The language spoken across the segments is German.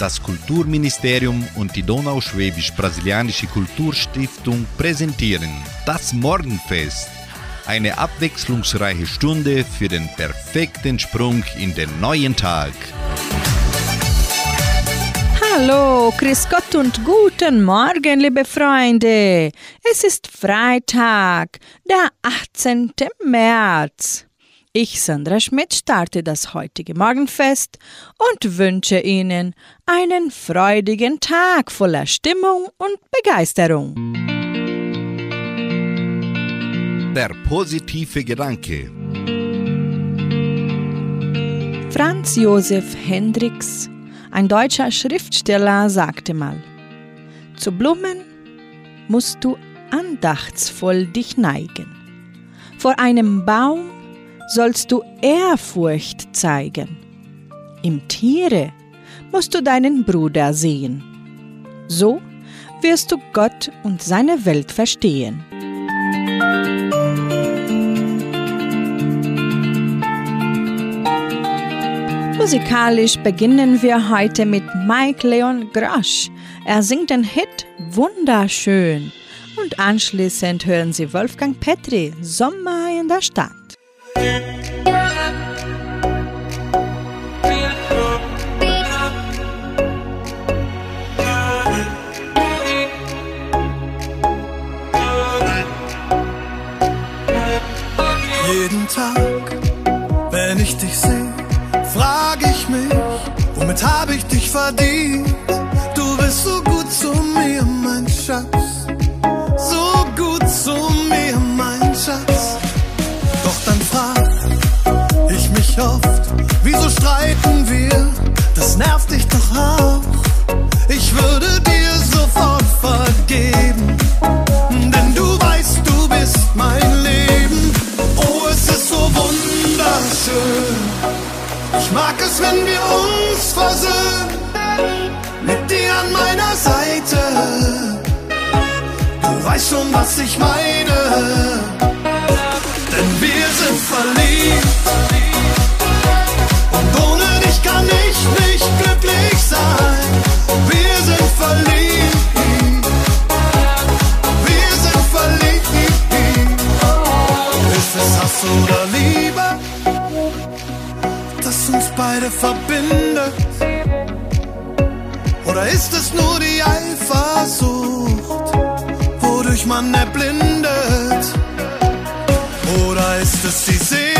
Das Kulturministerium und die Donauschwäbisch-Brasilianische Kulturstiftung präsentieren das Morgenfest. Eine abwechslungsreiche Stunde für den perfekten Sprung in den neuen Tag. Hallo, Chris Gott und guten Morgen, liebe Freunde. Es ist Freitag, der 18. März. Ich, Sandra Schmidt, starte das heutige Morgenfest und wünsche Ihnen einen freudigen Tag voller Stimmung und Begeisterung. Der positive Gedanke. Franz Josef Hendricks, ein deutscher Schriftsteller, sagte mal: Zu Blumen musst du andachtsvoll dich neigen. Vor einem Baum sollst du Ehrfurcht zeigen. Im Tiere musst du deinen Bruder sehen. So wirst du Gott und seine Welt verstehen. Musikalisch beginnen wir heute mit Mike Leon Grosch. Er singt den Hit Wunderschön. Und anschließend hören Sie Wolfgang Petri, Sommer in der Stadt. Jeden Tag, wenn ich dich sehe, frage ich mich, womit habe ich dich verdient? Streiten wir? Das nervt dich doch auch. Ich würde dir sofort vergeben, denn du weißt, du bist mein Leben. Oh, es ist so wunderschön. Ich mag es, wenn wir uns versöhnen, mit dir an meiner Seite. Du weißt schon, was ich meine, denn wir sind verliebt. Beide verbindet? Oder ist es nur die Eifersucht, wodurch man erblindet? Oder ist es die Sehnsucht?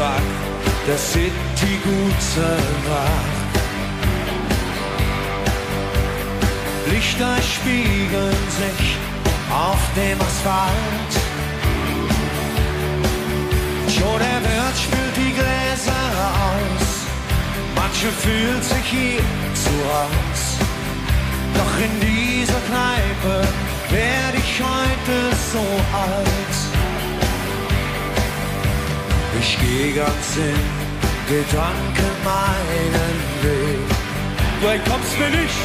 Sagt, der City gute Nacht. Lichter spiegeln sich auf dem Asphalt. Schon der Wirt spült die Gläser aus. Manche fühlt sich hier zu Haus. Doch in dieser Kneipe werde ich heute so alt. Ich gehe ganz in Gedanken meinen Weg. Du entkommst mir nicht.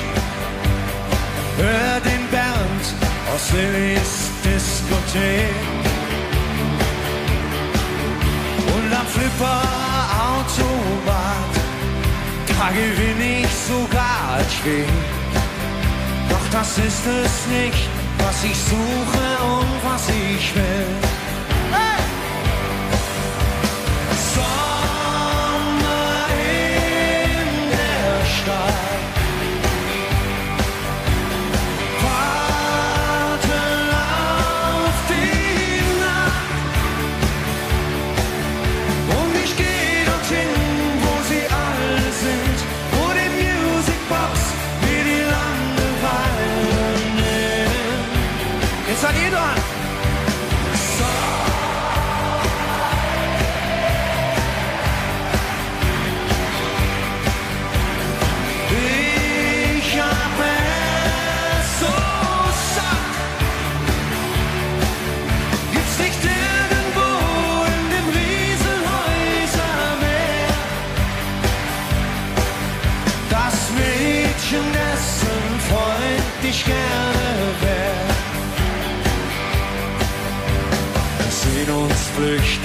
Hör den Bernd aus Lillys Diskothek. Und am Flipper-Automat, da gewinne ich sogar als Spiel. Doch das ist es nicht, was ich suche und was ich will. Der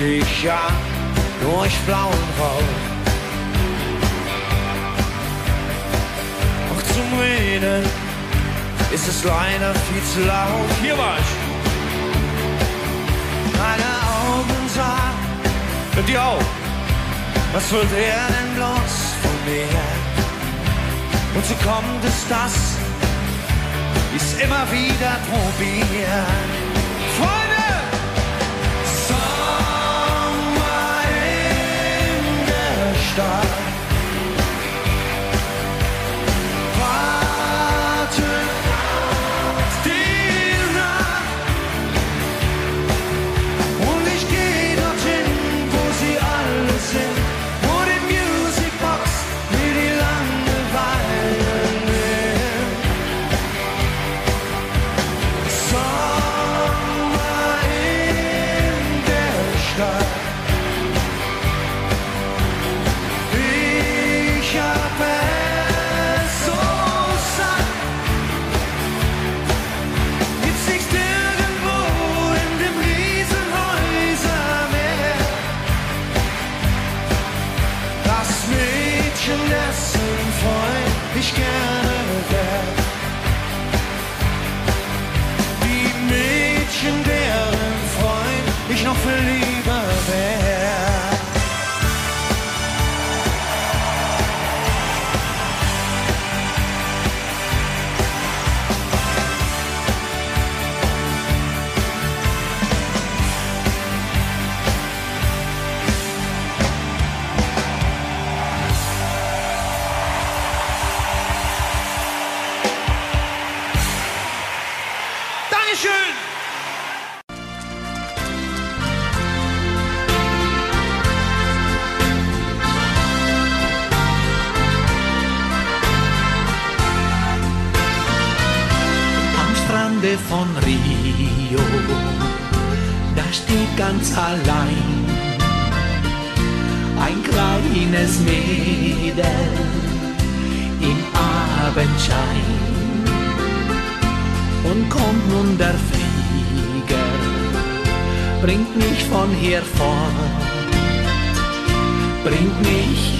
flüchtig an durch blauen Rauch. Doch zum Reden ist es leider viel zu laut. Hier war ich. Meine Augen sahen, und die auch. Was will der denn bloß von mir? Und so kommt es, dass ich's immer wieder probieren. Der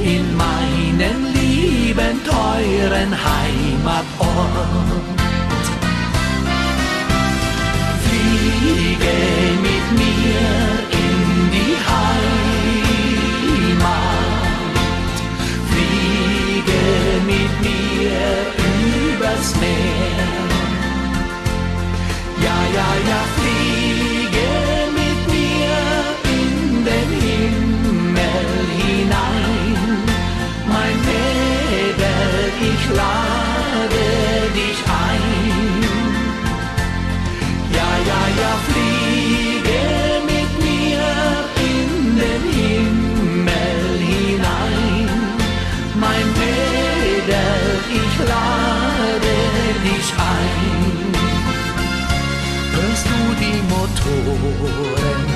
in meinen lieben, teuren Heimatort. wieder, ich lade dich ein. Hörst du die Motoren,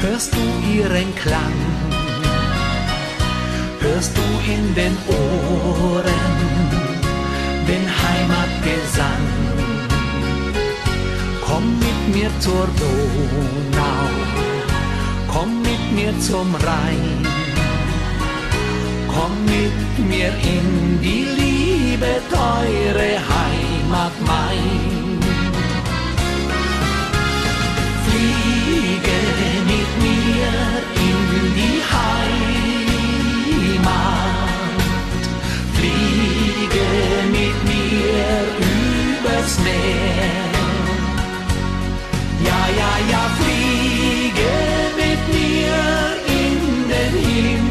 hörst du ihren Klang, hörst du in den Ohren den Heimatgesang. Komm mit mir zur Donau, komm mit mir zum Rhein komm mit mir in die Liebe, teure Heimat mein. Fliege mit mir in die Heimat. Fliege mit mir übers Meer. Ja, ja, ja, fliege mit mir in den Himmel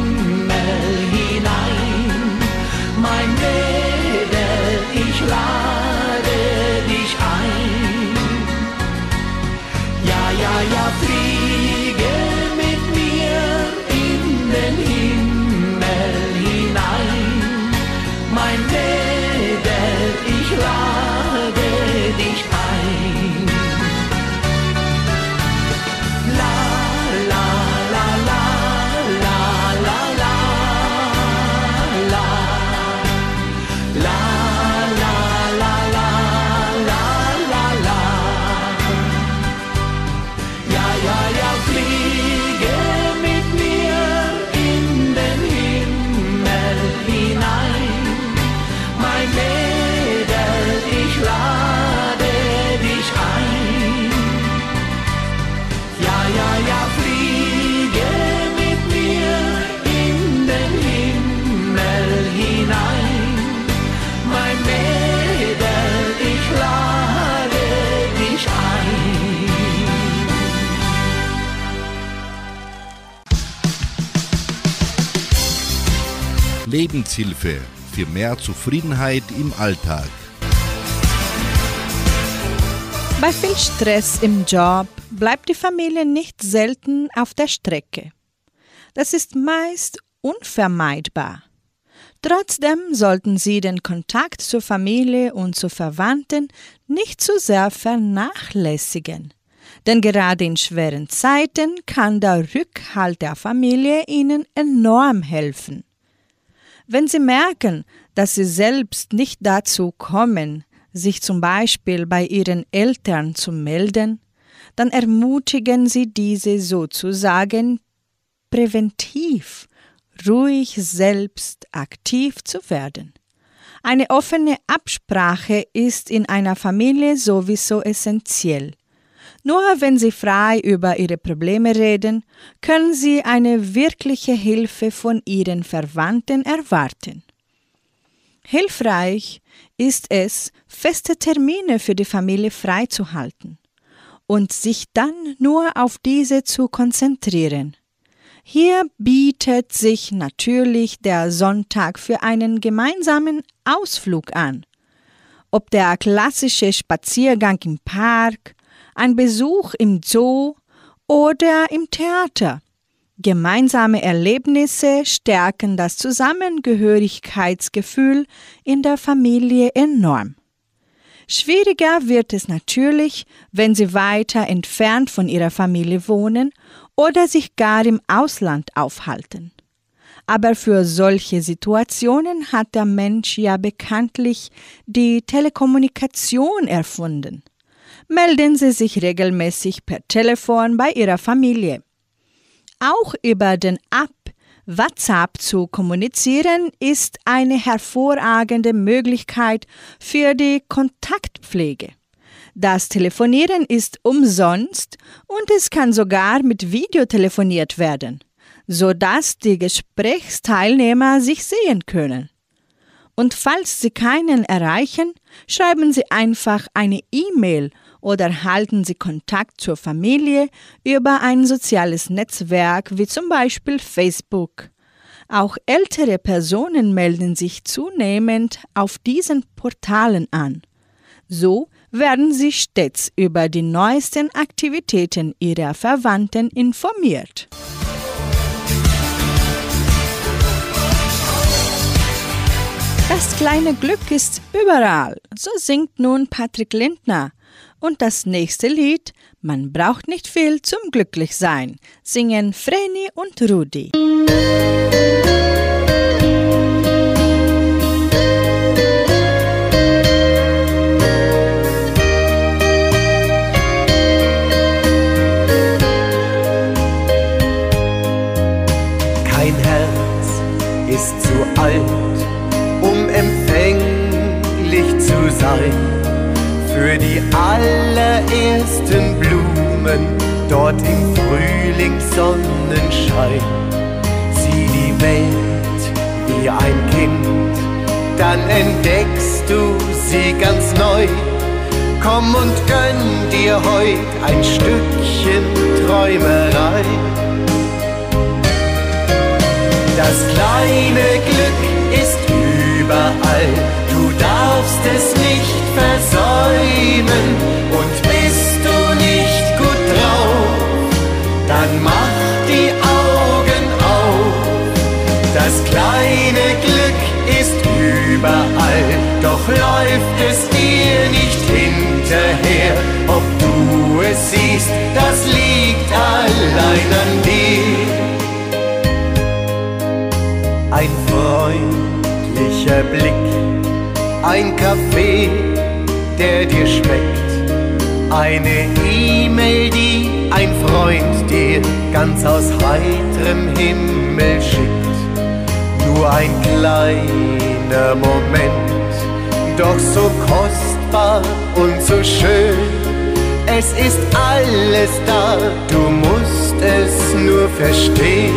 Lebenshilfe für mehr Zufriedenheit im Alltag. Bei viel Stress im Job bleibt die Familie nicht selten auf der Strecke. Das ist meist unvermeidbar. Trotzdem sollten Sie den Kontakt zur Familie und zu Verwandten nicht zu sehr vernachlässigen. Denn gerade in schweren Zeiten kann der Rückhalt der Familie Ihnen enorm helfen. Wenn Sie merken, dass Sie selbst nicht dazu kommen, sich zum Beispiel bei Ihren Eltern zu melden, dann ermutigen Sie diese sozusagen präventiv, ruhig selbst aktiv zu werden. Eine offene Absprache ist in einer Familie sowieso essentiell. Nur wenn Sie frei über Ihre Probleme reden, können Sie eine wirkliche Hilfe von Ihren Verwandten erwarten. Hilfreich ist es, feste Termine für die Familie freizuhalten und sich dann nur auf diese zu konzentrieren. Hier bietet sich natürlich der Sonntag für einen gemeinsamen Ausflug an. Ob der klassische Spaziergang im Park, ein Besuch im Zoo oder im Theater. Gemeinsame Erlebnisse stärken das Zusammengehörigkeitsgefühl in der Familie enorm. Schwieriger wird es natürlich, wenn Sie weiter entfernt von Ihrer Familie wohnen oder sich gar im Ausland aufhalten. Aber für solche Situationen hat der Mensch ja bekanntlich die Telekommunikation erfunden. Melden Sie sich regelmäßig per Telefon bei Ihrer Familie. Auch über den App WhatsApp zu kommunizieren ist eine hervorragende Möglichkeit für die Kontaktpflege. Das Telefonieren ist umsonst und es kann sogar mit Video telefoniert werden, sodass die Gesprächsteilnehmer sich sehen können. Und falls Sie keinen erreichen, schreiben Sie einfach eine E-Mail oder halten Sie Kontakt zur Familie über ein soziales Netzwerk wie zum Beispiel Facebook. Auch ältere Personen melden sich zunehmend auf diesen Portalen an. So werden sie stets über die neuesten Aktivitäten ihrer Verwandten informiert. Das kleine Glück ist überall, so singt nun Patrick Lindner Und das nächste Lied, Man braucht nicht viel zum Glücklichsein, singen Vreni und Rudi. Kein dort im Frühlingssonnenschein. Sieh die Welt wie ein Kind, dann entdeckst du sie ganz neu. Komm und gönn dir heut ein Stückchen Träumerei. Das kleine Glück ist überall, du darfst es nicht versäumen und bist dann mach die Augen auf. Das kleine Glück ist überall, doch läuft es dir nicht hinterher. Ob du es siehst, das liegt allein an dir. Ein freundlicher Blick, ein Kaffee der dir schmeckt. Eine E-Mail, die ein Freund dir ganz aus heiterem Himmel schickt. Nur ein kleiner Moment, doch so kostbar und so schön. Es ist alles da, du musst es nur verstehen.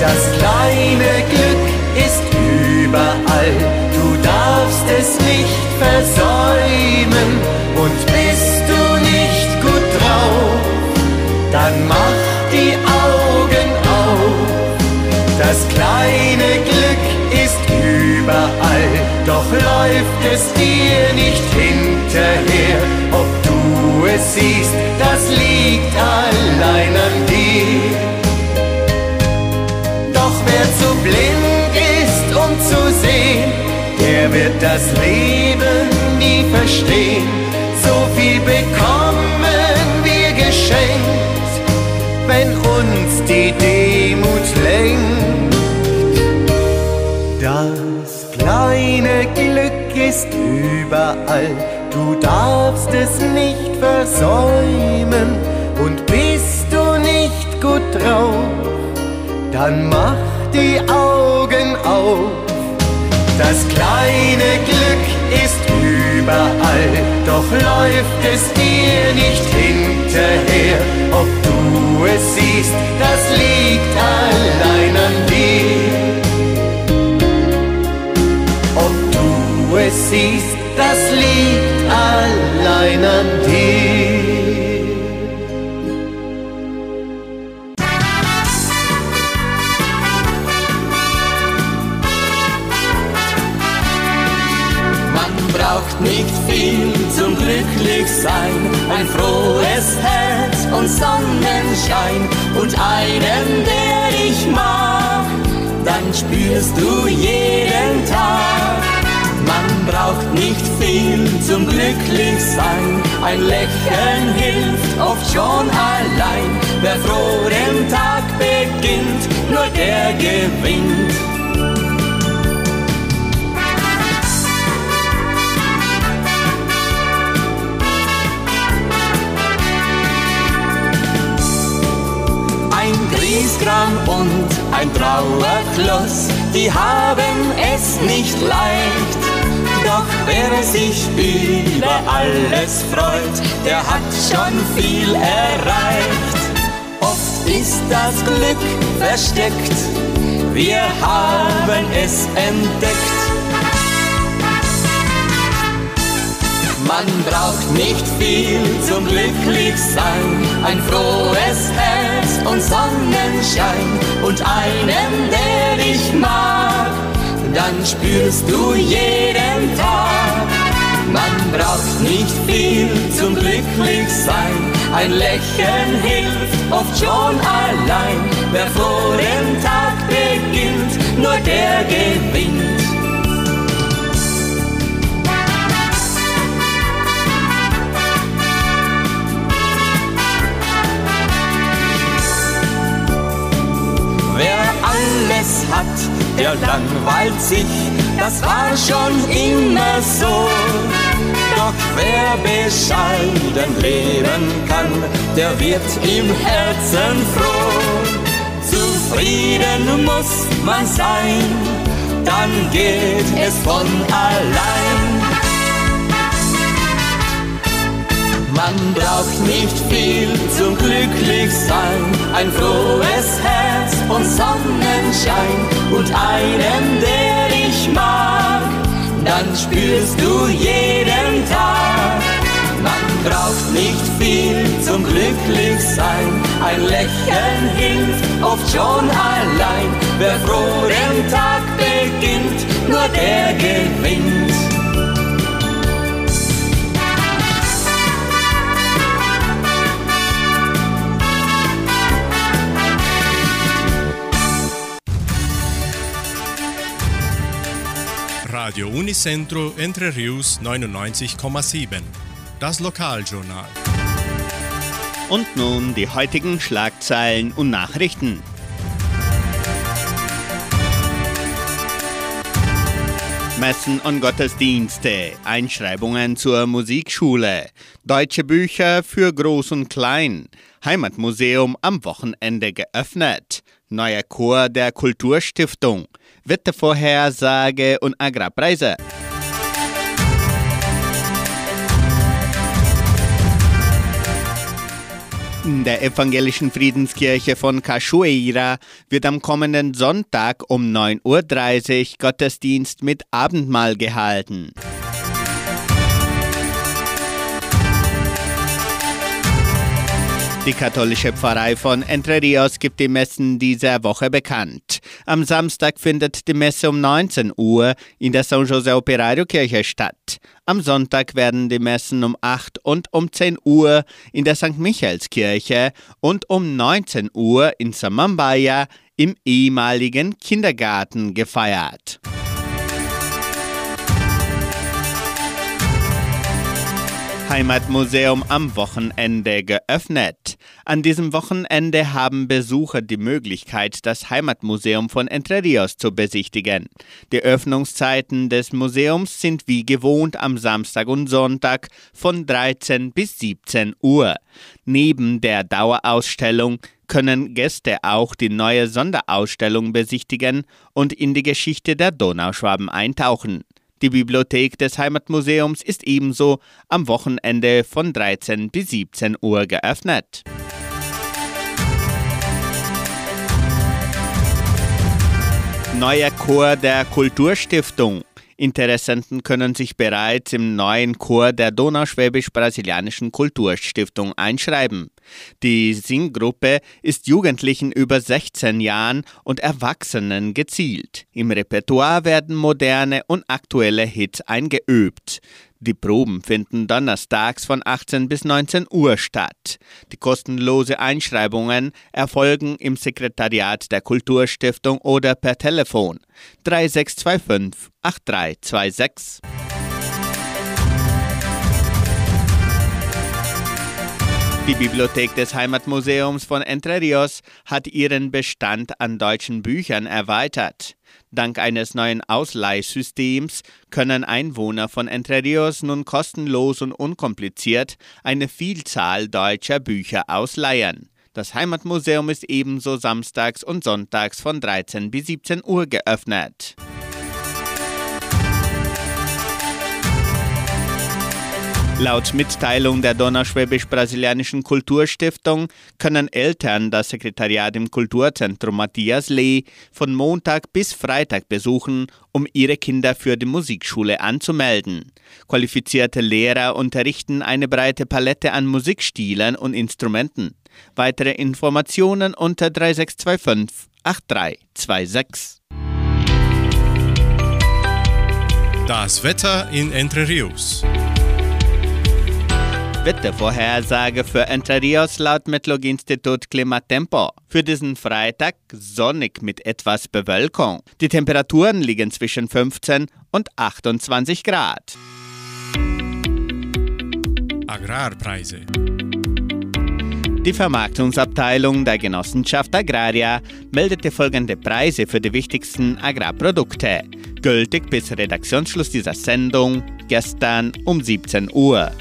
Das kleine Glück ist überall darfst es nicht versäumen und bist du dann mach die Augen auf. Das kleine Glück ist überall, doch läuft es dir nicht hinterher. Ob du es siehst, das liegt allein an dir. Doch wer zu blind ist, um zu sehen, der wird das Leben nie verstehen. So viel bekommen wir geschenkt, wenn uns die Demut lenkt. Das kleine Glück ist überall, du darfst es nicht versäumen. Und bist du nicht gut drauf, dann mach die Augen auf das kleine Glück ist überall, doch läuft es dir nicht hinterher. Ob du es siehst, das liegt allein an dir. Ob du es siehst, das liegt allein an dir. Glücklichsein, ein frohes Herz und Sonnenschein und einen, der dich mag, dann spürst du jeden Tag. Man braucht nicht viel zum Glücklichsein, ein Lächeln hilft oft schon allein. Wer froh den Tag beginnt, nur der gewinnt. Griesgram und ein Trauerkloss, die haben es nicht leicht. Doch wer sich über alles freut, der hat schon viel erreicht. Oft ist das Glück versteckt, wir haben es entdeckt. Man braucht nicht viel zum Glücklichsein, ein frohes Herz und Sonnenschein und einen, der dich mag, dann spürst du jeden Tag. Man braucht nicht viel zum Glücklichsein, ein Lächeln hilft oft schon allein. Wer vor dem Tag beginnt, nur der gewinnt. Langweilt sich, das war schon immer so. Doch wer bescheiden leben kann, der wird im Herzen froh. Zufrieden muss man sein, dann geht es von allein. Man braucht nicht viel zum Glücklichsein, ein frohes Herz spürst du jeden Tag. Man braucht nicht viel zum Glücklichsein, ein Lächeln hilft oft schon allein. Wer froh den Tag beginnt, nur der gewinnt. Radio Unicentro Entre Rius 99,7. Das Lokaljournal. Und nun die heutigen Schlagzeilen und Nachrichten. Messen und Gottesdienste, Einschreibungen zur Musikschule, deutsche Bücher für Groß und Klein, Heimatmuseum am Wochenende geöffnet, neuer Chor der Kulturstiftung, Wettervorhersage und Agrarpreise. In der evangelischen Friedenskirche von Cachoeira wird am kommenden Sonntag um 9.30 Uhr Gottesdienst mit Abendmahl gehalten. Die katholische Pfarrei von Entre Rios gibt die Messen dieser Woche bekannt. Am Samstag findet die Messe um 19 Uhr in der San José Operario Kirche statt. Am Sonntag werden die Messen um 8 und um 10 Uhr in der St. Michaelskirche und um 19 Uhr in Samambaya im ehemaligen Kindergarten gefeiert. Heimatmuseum am Wochenende geöffnet. An diesem Wochenende haben Besucher die Möglichkeit, das Heimatmuseum von Entre Rios zu besichtigen. Die Öffnungszeiten des Museums sind wie gewohnt am Samstag und Sonntag von 13 bis 17 Uhr. Neben der Dauerausstellung können Gäste auch die neue Sonderausstellung besichtigen und in die Geschichte der Donauschwaben eintauchen. Die Bibliothek des Heimatmuseums ist ebenso am Wochenende von 13 bis 17 Uhr geöffnet. Neuer Chor der Kulturstiftung. Interessenten können sich bereits im neuen Chor der Donauschwäbisch-Brasilianischen Kulturstiftung einschreiben. Die Singgruppe ist Jugendlichen über 16 Jahren und Erwachsenen gezielt. Im Repertoire werden moderne und aktuelle Hits eingeübt. Die Proben finden donnerstags von 18 bis 19 Uhr statt. Die kostenlose Einschreibungen erfolgen im Sekretariat der Kulturstiftung oder per Telefon 3625 8326. Die Bibliothek des Heimatmuseums von Entre Rios hat ihren Bestand an deutschen Büchern erweitert. Dank eines neuen Ausleihsystems können Einwohner von Entre Rios nun kostenlos und unkompliziert eine Vielzahl deutscher Bücher ausleihen. Das Heimatmuseum ist ebenso samstags und sonntags von 13 bis 17 Uhr geöffnet. Laut Mitteilung der Donauschwäbisch-Brasilianischen Kulturstiftung können Eltern das Sekretariat im Kulturzentrum Matthias Lee von Montag bis Freitag besuchen, um ihre Kinder für die Musikschule anzumelden. Qualifizierte Lehrer unterrichten eine breite Palette an Musikstilen und Instrumenten. Weitere Informationen unter 3625 8326. Das Wetter in Entre Rios. Wettervorhersage für Entre Rios laut Metlog-Institut Klimatempo. Für diesen Freitag sonnig mit etwas Bewölkung. Die Temperaturen liegen zwischen 15 und 28 Grad. Agrarpreise. Die Vermarktungsabteilung der Genossenschaft Agraria meldete folgende Preise für die wichtigsten Agrarprodukte, gültig bis Redaktionsschluss dieser Sendung gestern um 17 Uhr.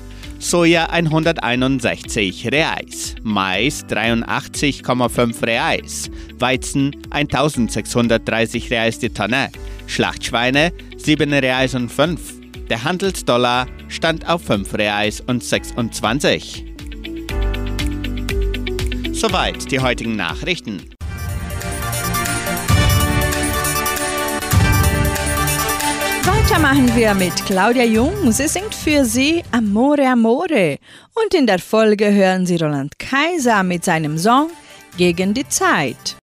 Soja 161 Reais, Mais 83,5 Reais, Weizen 1630 Reais die Tonne, Schlachtschweine 7 Reais und 5. Der Handelsdollar stand auf 5 Reais und 26. Soweit die heutigen Nachrichten. Machen wir mit Claudia Jung. Sie singt für Sie Amore Amore. Und in der Folge hören Sie Roland Kaiser mit seinem Song Gegen die Zeit.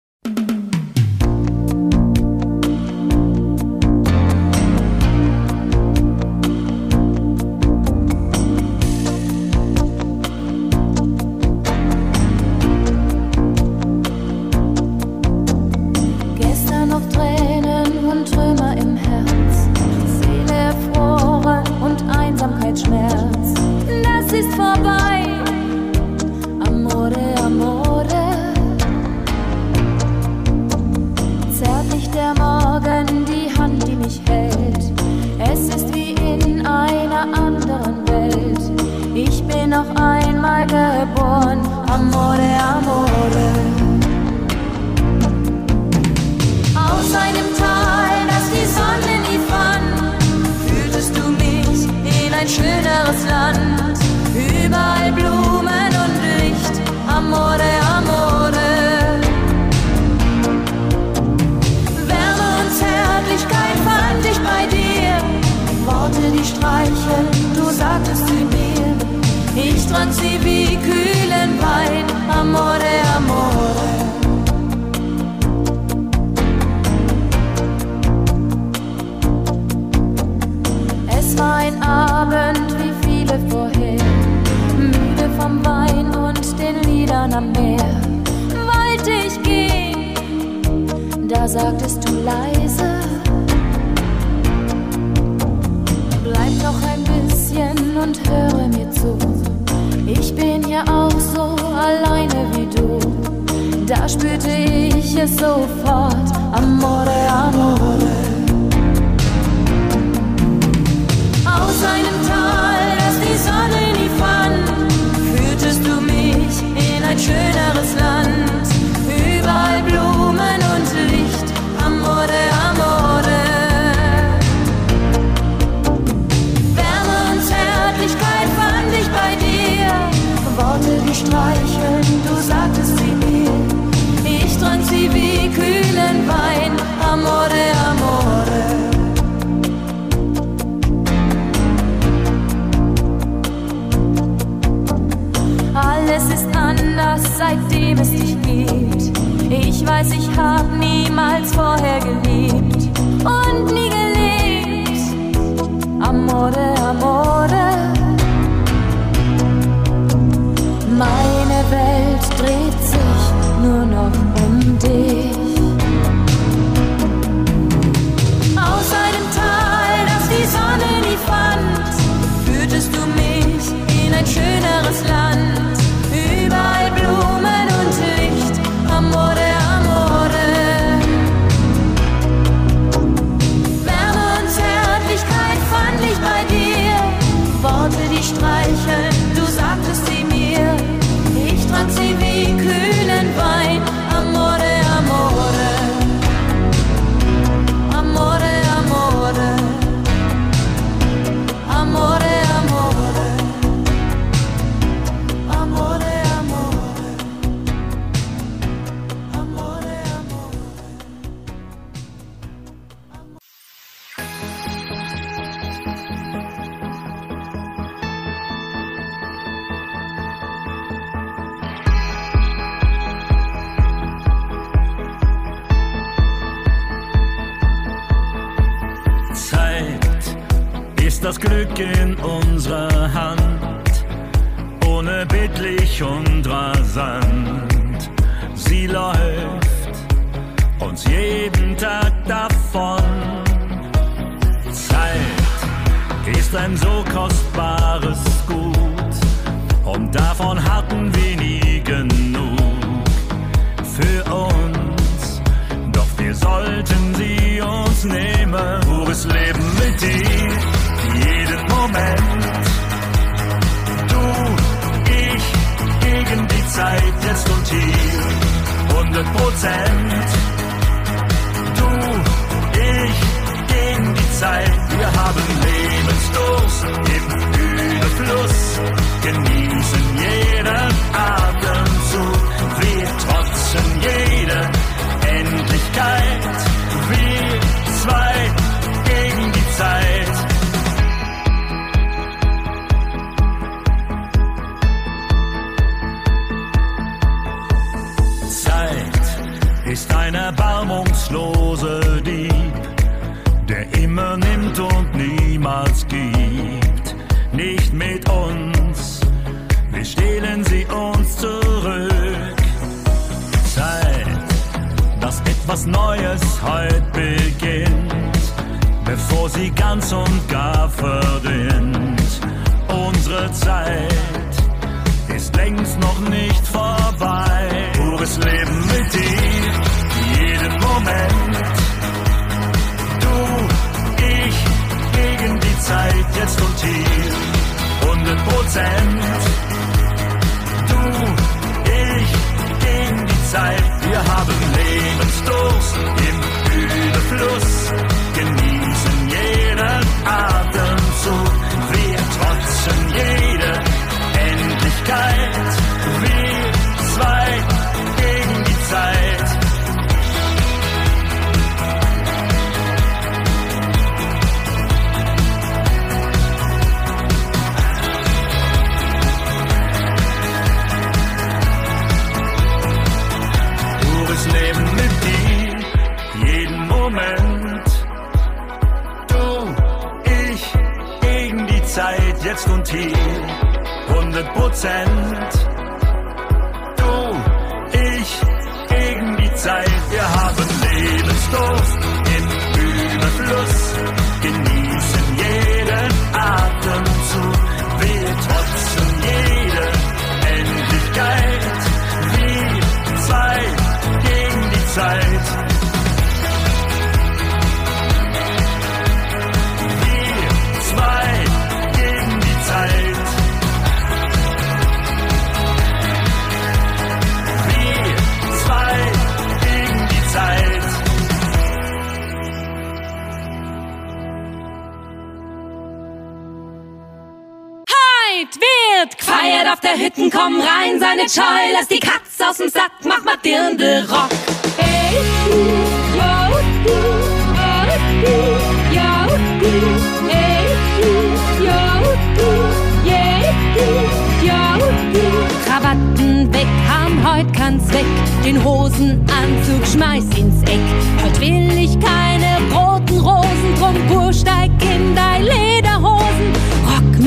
das Glück in unserer Hand, ohne bittlich und rasant. Sie läuft uns jeden Tag davon. Zeit ist ein so kostbares Gut und davon hatten wir nie genug für uns. Doch wir sollten sie uns nehmen, pures Leben mit dir. Moment. Du, ich, gegen die Zeit, jetzt und hier, 100 Prozent. Du, ich, gegen die Zeit, wir haben Lebensdurst im Überfluss, genießen jeden Atemzug, wir trotzen jede Endlichkeit, wir zwei etwas Neues heute beginnt, bevor sie ganz und gar verdient. Unsere Zeit ist längst noch nicht vorbei. Pures Leben mit dir, jeden Moment. Du, ich, gegen die Zeit, jetzt und hier. 100 Prozent. Du, ich, gegen die Zeit. Lebensdurst im Überfluss. Genießen jeden Atemzug. Jetzt und hier. 100 Prozent. Wird gefeiert auf der Hütten, komm rein, seine Scheu, lass die Katze aus dem Sack, mach mal dirnde Rock. Hey, du, yo, du, oh. Krawatten weg, haben heut kann's weg, den Hosenanzug schmeiß ins Eck. Heut will ich keine roten Rosen, drum Kur steig in dein Lederhosen.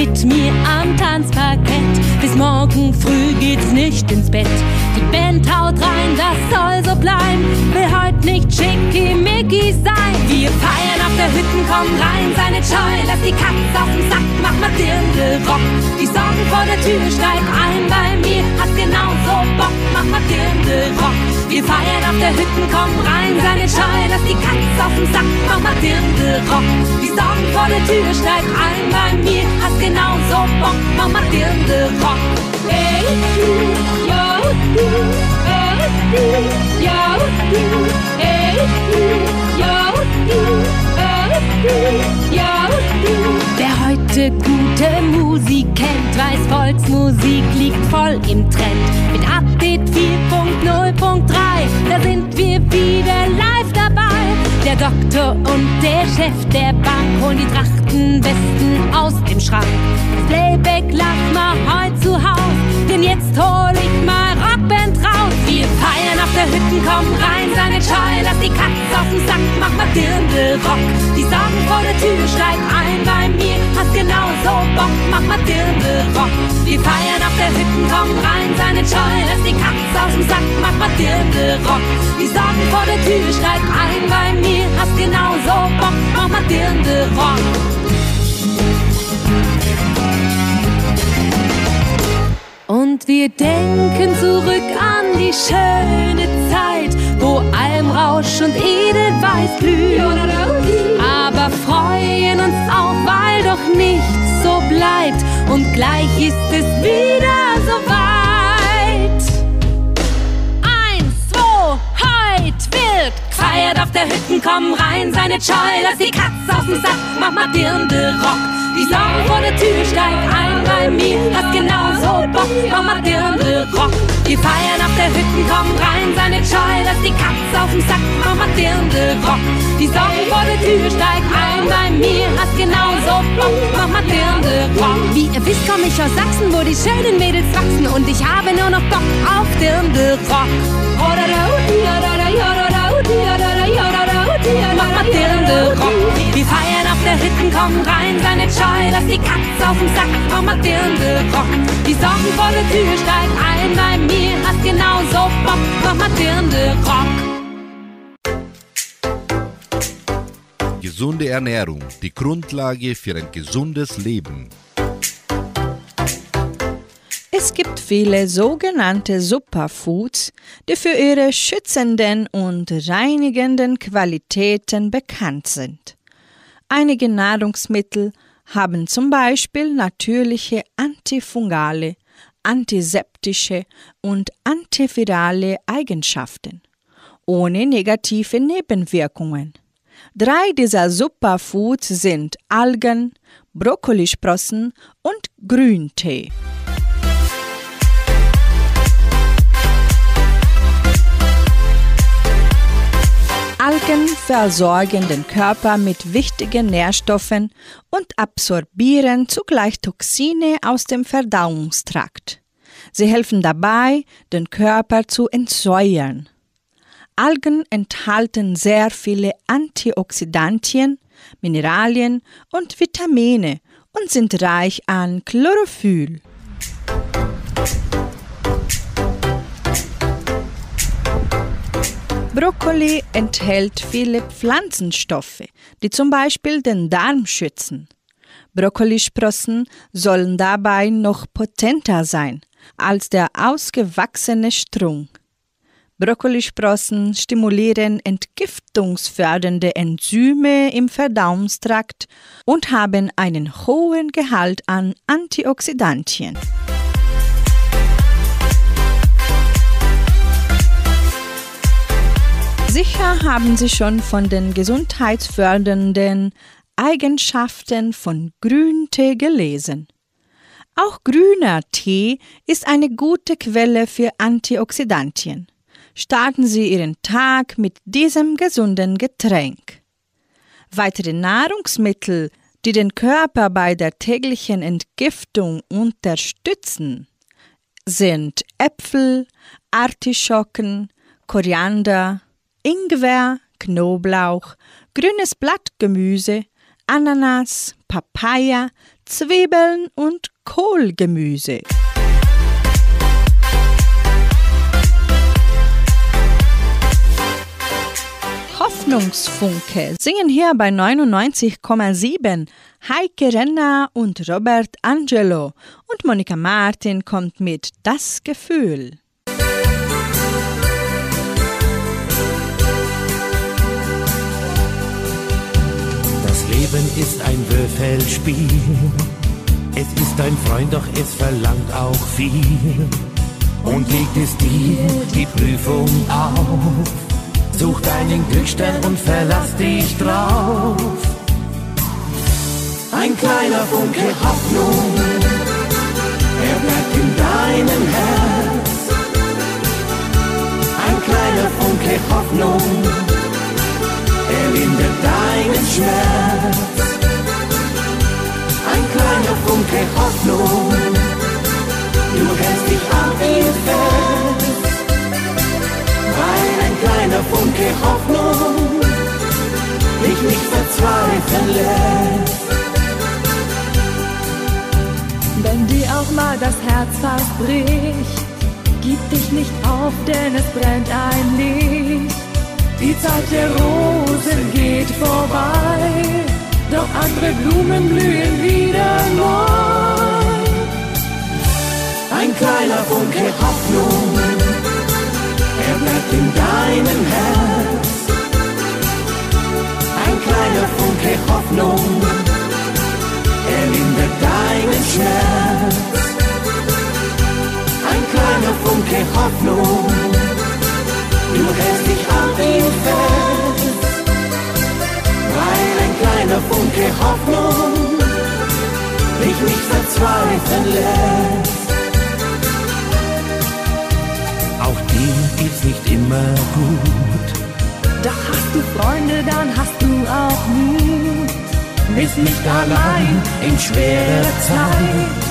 Mit mir am Tanzparkett. Bis morgen früh geht's nicht ins Bett. Die Band haut rein, das soll so bleiben. Will heut nicht schickimicki sein. Wir feiern auf der Hütten, komm rein, seine Scheu. Lass die Katze auf dem Sack, mach mal Dirndl Rock. Die Sorgen vor der Tür, steig ein bei mir. Hast genauso Bock, mach mal Dirndl Rock. Wir feiern auf der Hütten, komm rein, seine Scheu. Lass die Katze auf dem Sack, mach mal Dirndl Rock. Die Sorgen vor der Tür, steig ein bei mir. Hast genauso Bock, mach mal Dirndl Rock. Hey, du, yo, du, hey, du, yo, du, hey, du, yo, du, hey, du, yo, du. Wer heute gute Musik kennt, weiß, Volksmusik liegt voll im Trend. Mit Update 4.0.3, da sind wir wieder live dabei. Der Doktor und der Chef der Bank holen die Trachtenwesten aus dem Schrank. Das Playback lass mal heut zu Haus, denn jetzt hol ich mal. Wir feiern auf der Hütten, komm rein, seine Scheu, lass die Katze auf dem Sack, mach mal Dirndl Rock. Die Sorgen vor der Tür, steig ein bei mir, hast genauso Bock, mach mal Dirndl Rock. Wir feiern auf der Hütten, komm rein, seine Scheu, lass die Katze auf dem Sack, mach mal Dirndl Rock. Die Sorgen vor der Tür, steig ein bei mir, hast genauso wir denken zurück an die schöne Zeit, wo Almrausch und Edelweiß blühen. Aber freuen uns auch, weil doch nichts so bleibt und gleich ist es wieder so weit. Eins, zwei, heut wird gefeiert auf der Hütten, komm rein, seine Scheu, lass die Katze aus dem Sack, mach mal dirnde Rock. Die Sau vor der Tür steigt ein bei mir, hat genauso Bock, Mama Dirndl Rock. Wir feiern auf der Hütten, komm rein, seine Scheu, lass die Katze auf dem Sack, Mama Dirndl Rock. Die Sau vor der Tür steigt ein bei mir, hat genauso Bock, Mama Dirndl Rock. Wie ihr wisst, komm ich aus Sachsen, wo die schönen Mädels wachsen und ich habe nur noch Bock auf Dirndl Rock. Mach mal Dirndl Rock. Wir feiern auf der Hütten, komm rein, seine Scheu, lass die Katze auf dem Sack, mach mal Dirndl Rock. Die der Tür, steig ein bei mir, hast genauso Bock, mach mal Dirndl Rock. Gesunde Ernährung, die Grundlage für ein gesundes Leben. Es gibt viele sogenannte Superfoods, die für ihre schützenden und reinigenden Qualitäten bekannt sind. Einige Nahrungsmittel haben zum Beispiel natürliche antifungale, antiseptische und antivirale Eigenschaften, ohne negative Nebenwirkungen. Drei dieser Superfoods sind Algen, Brokkolisprossen und Grüntee. Algen versorgen den Körper mit wichtigen Nährstoffen und absorbieren zugleich Toxine aus dem Verdauungstrakt. Sie helfen dabei, den Körper zu entsäuern. Algen enthalten sehr viele Antioxidantien, Mineralien und Vitamine und sind reich an Chlorophyll. Brokkoli enthält viele Pflanzenstoffe, die zum Beispiel den Darm schützen. Brokkolisprossen sollen dabei noch potenter sein als der ausgewachsene Strunk. Brokkolisprossen stimulieren entgiftungsfördernde Enzyme im Verdauungstrakt und haben einen hohen Gehalt an Antioxidantien. Sicher haben Sie schon von den gesundheitsfördernden Eigenschaften von Grüntee gelesen. Auch grüner Tee ist eine gute Quelle für Antioxidantien. Starten Sie Ihren Tag mit diesem gesunden Getränk. Weitere Nahrungsmittel, die den Körper bei der täglichen Entgiftung unterstützen, sind Äpfel, Artischocken, Koriander, Ingwer, Knoblauch, grünes Blattgemüse, Ananas, Papaya, Zwiebeln und Kohlgemüse. Hoffnungsfunke singen hier bei 99,7 Heike Renner und Robert Angelo und Monika Martin kommt mit Das Gefühl. Leben ist ein Würfelspiel. Es ist ein Freund, doch es verlangt auch viel. Und legt es dir die Prüfung auf. Such deinen Glücksstern und verlass dich drauf. Ein kleiner Funke Hoffnung, er bleibt in deinem Herz. Ein kleiner Funke Hoffnung er lindert deinen Schmerz. Funke Hoffnung, du hältst dich an ihm fest. Weil ein kleiner Funke Hoffnung dich nicht verzweifeln lässt. Wenn dir auch mal das Herz fast bricht, gib dich nicht auf, denn es brennt ein Licht. Die Zeit der Rosen geht vorbei, doch andere Blumen blühen wieder neu. Ein Ein kleiner Funke Hoffnung, er bleibt in deinem Herz. Ein kleiner Funke Hoffnung, er lindert deinen Schmerz. Hoffnung dich nicht verzweifeln lässt. Auch dir geht's nicht immer gut. Doch hast du Freunde, dann hast du auch Mut. Bist nicht allein in schwerer Zeit.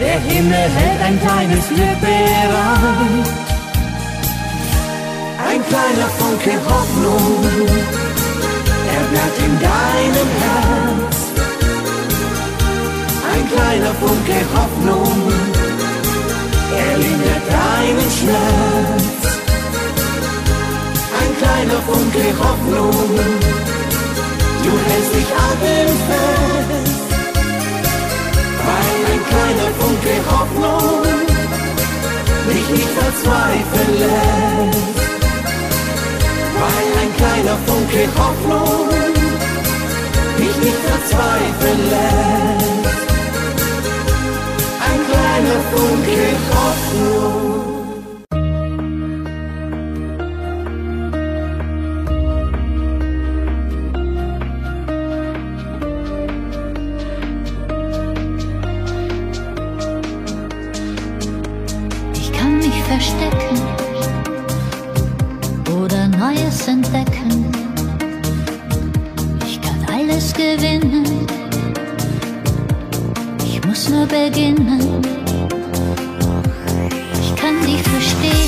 Der Himmel hält ein kleines Glück bereit. Ein kleiner Funke Hoffnung, er bleibt in deinem Herz. Ein kleiner Funke Hoffnung, er lindert deinen Schmerz. Ein kleiner Funke Hoffnung, du hältst dich an ihm fest. Weil ein kleiner Funke Hoffnung dich nicht verzweifeln lässt. Weil ein kleiner Funke Hoffnung dich nicht verzweifeln lässt. Ein kleiner Funke Ich kann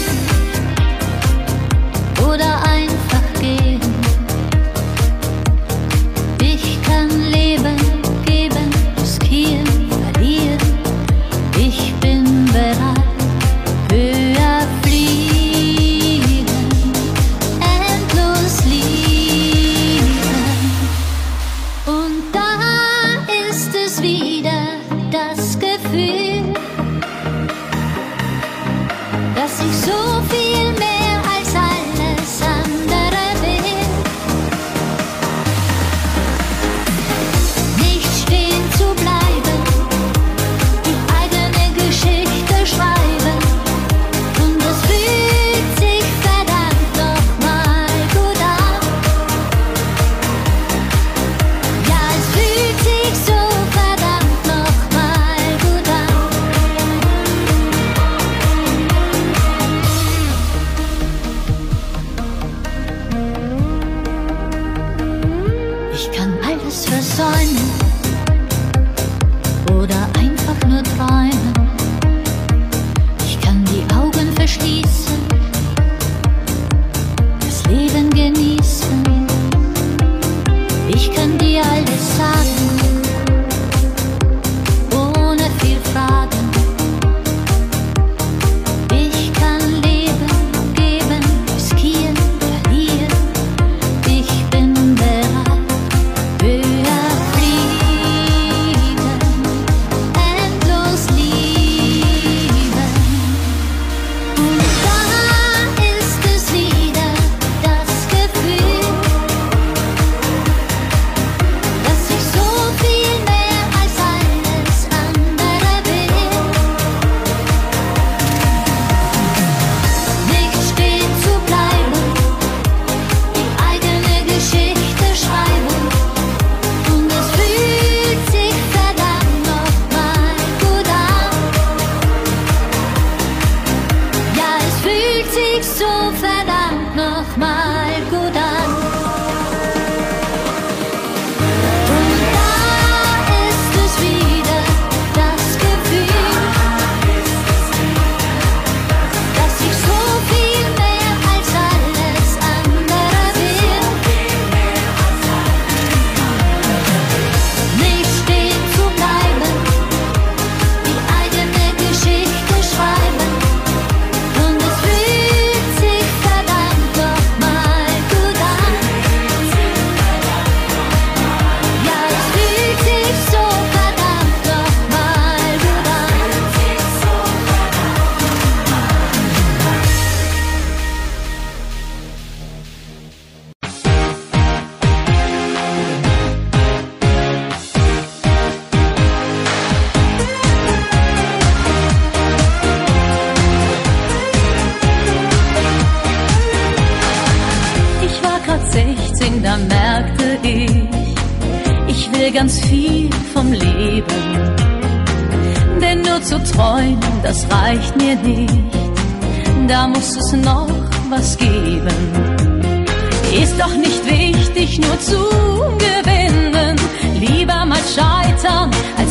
Doch nicht wichtig, nur zu gewinnen. Lieber mal scheitern, als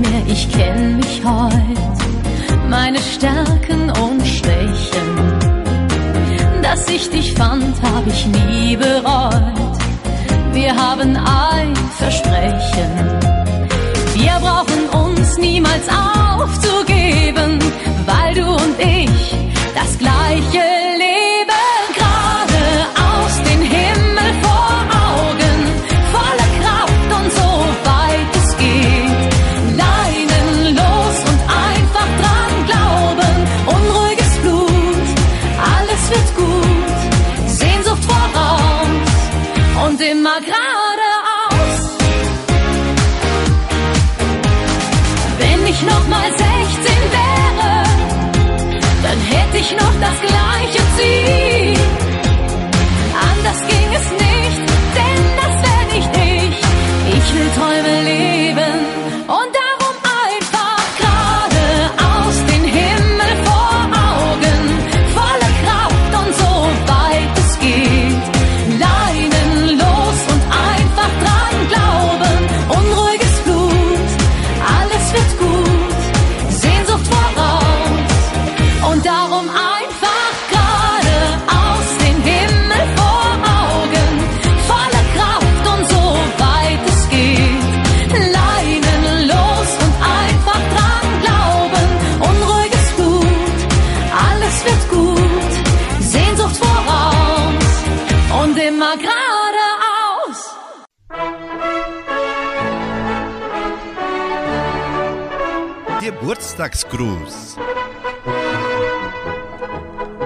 mehr, ich kenn mich heut, meine Stärken und Schwächen. Dass ich dich fand, hab ich nie bereut. Wir haben ein Versprechen. Wir brauchen uns niemals aufzugeben, weil du und ich das gleiche noch das gleiche Ziel. Geburtstagsgruß.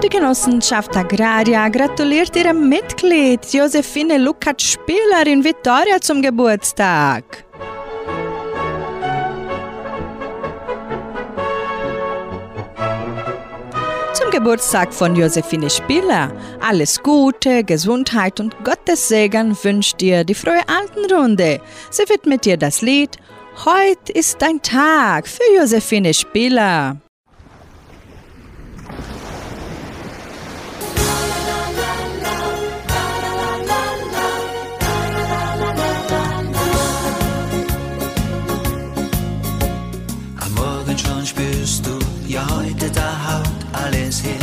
Die Genossenschaft Agraria gratuliert ihrem Mitglied Josephine Lukat Spieler in Vitoria zum Geburtstag. Zum Geburtstag von Josephine Spieler alles Gute, Gesundheit und Gottes Segen wünscht dir die frohe Altenrunde. Sie widmet dir das Lied Heute ist ein Tag für Josephine Spieler. Am Morgen schon spürst du, ja heute da haut alles hin.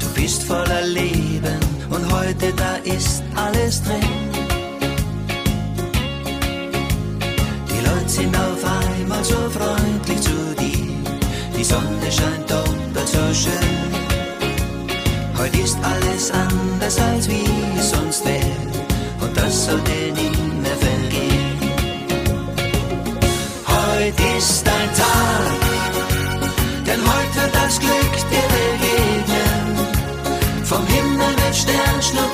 Du bist voller Leben und heute da ist alles drin. Sind auf einmal so freundlich zu dir. Die Sonne scheint doppelt so schön. Heute ist alles anders als wie es sonst wäre. Und das sollte nie mehr vergehen. Heute ist ein Tag, denn heute das Glück dir begegnen. Vom Himmel wird Sternschnuppen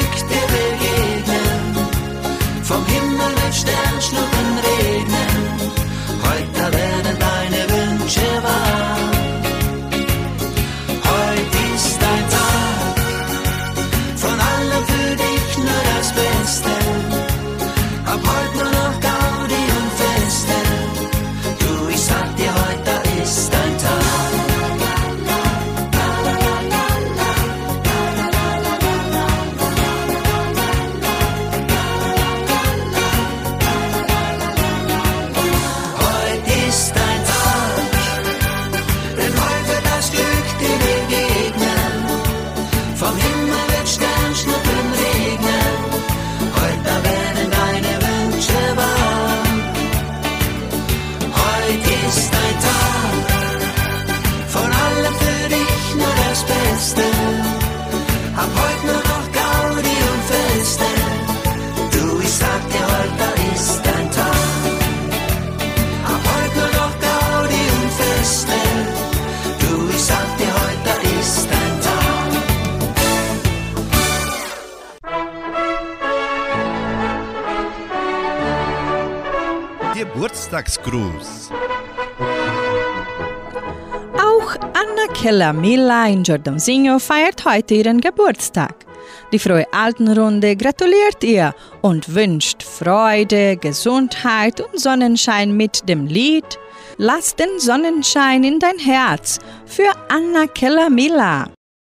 Anna Keller-Milla in Giordamsigno feiert heute ihren Geburtstag. Die frohe Altenrunde gratuliert ihr und wünscht Freude, Gesundheit und Sonnenschein mit dem Lied Lass den Sonnenschein in dein Herz für Anna Keller-Milla.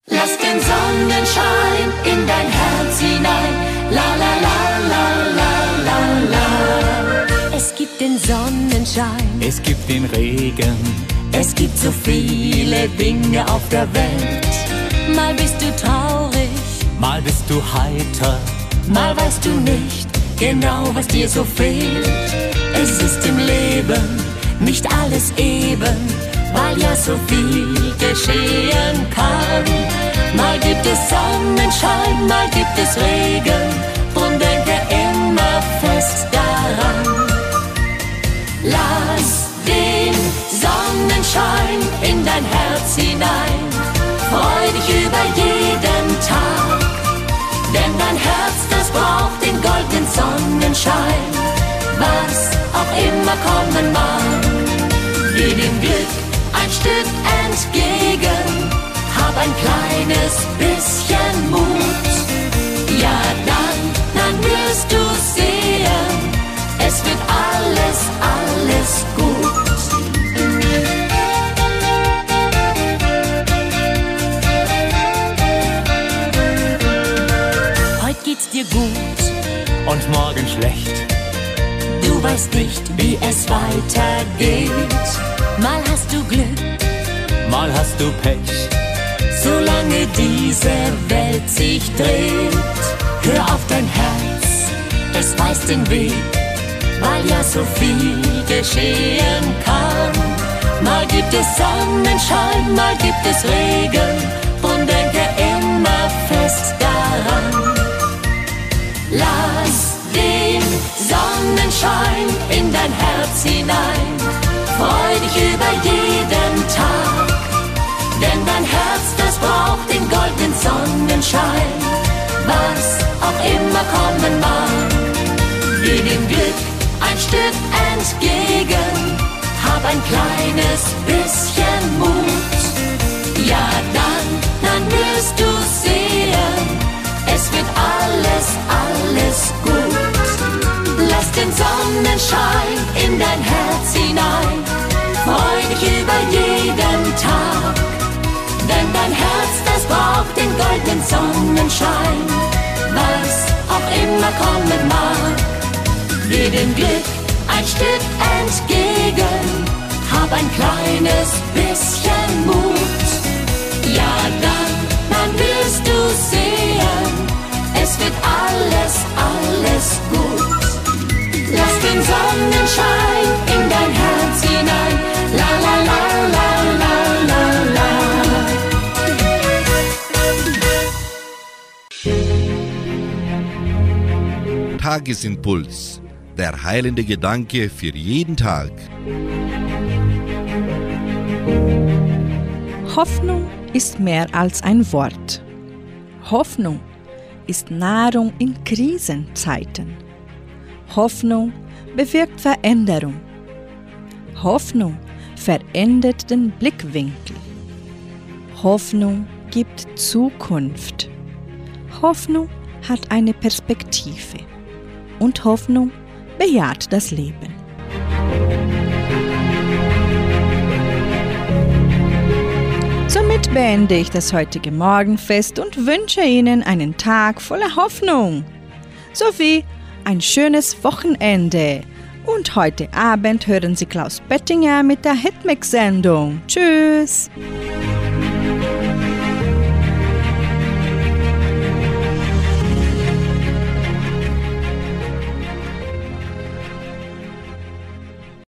Lass den Sonnenschein in dein Herz hinein. La la la la la la la. Es gibt den Sonnenschein. Es gibt den Regen. Es gibt so viele Dinge auf der Welt. Mal bist du traurig, Mal bist du heiter. mal weißt du nicht genau, was dir so fehlt. Es ist im Leben nicht alles eben, weil ja so viel geschehen kann. Mal gibt es Sonnenschein, mal gibt es Regen, dein Herz hinein, freu dich über jeden Tag, denn dein Herz, das braucht den goldenen Sonnenschein, was auch immer kommen mag. Geh dem Glück ein Stück entgegen, hab ein kleines bisschen Mut. Ja, dann, dann wirst du sehen, es wird alles, alles gut. Dir gut, Und morgen schlecht. du weißt nicht, wie es weitergeht. Mal hast du Glück, Mal hast du Pech. solange diese Welt sich dreht. Hör auf dein Herz, es weiß den Weg, weil ja so viel geschehen kann. Mal gibt es Sonnenschein, mal gibt es Regen, und denke immer fest daran. Lass den Sonnenschein in dein Herz hinein, freu dich über jeden Tag. Denn dein Herz, das braucht den goldenen Sonnenschein, was auch immer kommen mag. Geh dem Glück ein Stück entgegen, hab ein kleines bisschen Mut. Ja, dann, dann wirst du sehen, es wird alles, alles gut. Lass den Sonnenschein in dein Herz hinein, freu dich über jeden Tag. Denn dein Herz, das braucht den goldenen Sonnenschein, was auch immer kommen mag. Geh dem Glück ein Stück entgegen, hab ein kleines bisschen Mut. Alles, alles gut. Lass den Sonnenschein in dein Herz hinein, la la la la la la la. Tagesimpuls. Der heilende Gedanke für jeden Tag. Hoffnung ist mehr als ein Wort. Hoffnung ist Nahrung in Krisenzeiten. Hoffnung bewirkt Veränderung. Hoffnung verändert den Blickwinkel. Hoffnung gibt Zukunft. Hoffnung hat eine Perspektive. Und Hoffnung bejaht das Leben. Somit beende ich das heutige Morgenfest und wünsche Ihnen einen Tag voller Hoffnung sowie ein schönes Wochenende. Und heute Abend hören Sie Klaus Bettinger mit der Hitmix-Sendung. Tschüss!